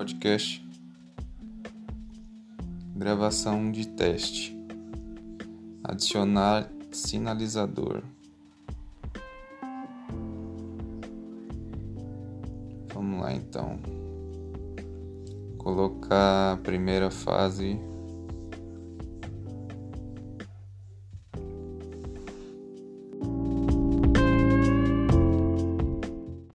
podcast. Gravação de teste. Adicionar sinalizador. Vamos lá então. Colocar a primeira fase